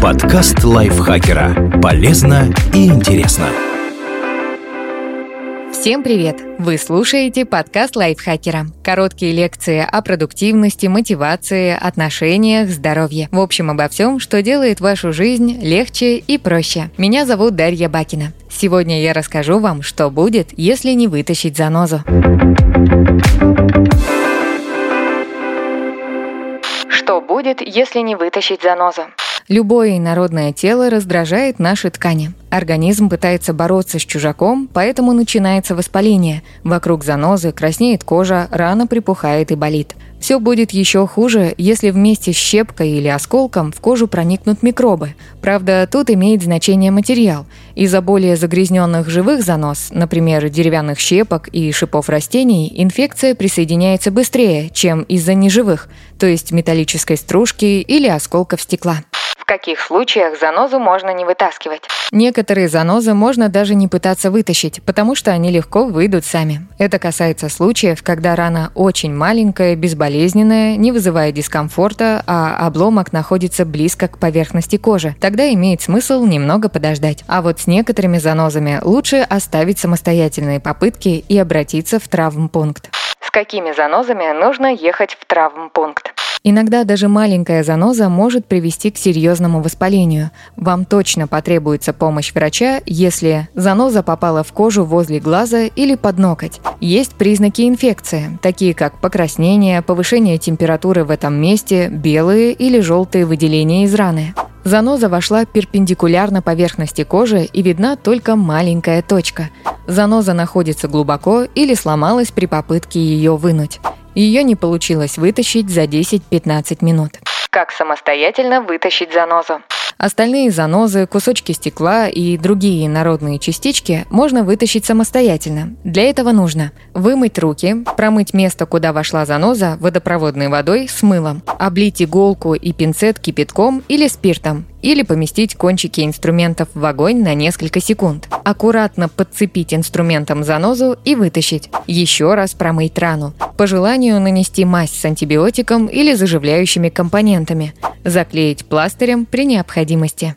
Подкаст лайфхакера. Полезно и интересно. Всем привет! Вы слушаете подкаст лайфхакера. Короткие лекции о продуктивности, мотивации, отношениях, здоровье. В общем, обо всем, что делает вашу жизнь легче и проще. Меня зовут Дарья Бакина. Сегодня я расскажу вам, что будет, если не вытащить занозу. Будет, если не вытащить занозу? Любое инородное тело раздражает наши ткани. Организм пытается бороться с чужаком, поэтому начинается воспаление. Вокруг занозы краснеет кожа, рана припухает и болит. Все будет еще хуже, если вместе с щепкой или осколком в кожу проникнут микробы. Правда, тут имеет значение материал. Из-за более загрязненных живых занос, например, деревянных щепок и шипов растений, инфекция присоединяется быстрее, чем из-за неживых, то есть металлической стружки или осколков стекла каких случаях занозу можно не вытаскивать. Некоторые занозы можно даже не пытаться вытащить, потому что они легко выйдут сами. Это касается случаев, когда рана очень маленькая, безболезненная, не вызывая дискомфорта, а обломок находится близко к поверхности кожи. Тогда имеет смысл немного подождать. А вот с некоторыми занозами лучше оставить самостоятельные попытки и обратиться в травмпункт. С какими занозами нужно ехать в травмпункт? Иногда даже маленькая заноза может привести к серьезному воспалению. Вам точно потребуется помощь врача, если заноза попала в кожу возле глаза или под ноготь. Есть признаки инфекции, такие как покраснение, повышение температуры в этом месте, белые или желтые выделения из раны. Заноза вошла перпендикулярно поверхности кожи и видна только маленькая точка. Заноза находится глубоко или сломалась при попытке ее вынуть. Ее не получилось вытащить за 10-15 минут. Как самостоятельно вытащить занозу? Остальные занозы, кусочки стекла и другие народные частички можно вытащить самостоятельно. Для этого нужно вымыть руки, промыть место, куда вошла заноза, водопроводной водой с мылом, облить иголку и пинцет кипятком или спиртом, или поместить кончики инструментов в огонь на несколько секунд. Аккуратно подцепить инструментом занозу и вытащить. Еще раз промыть рану. По желанию нанести мазь с антибиотиком или заживляющими компонентами. Заклеить пластырем при необходимости.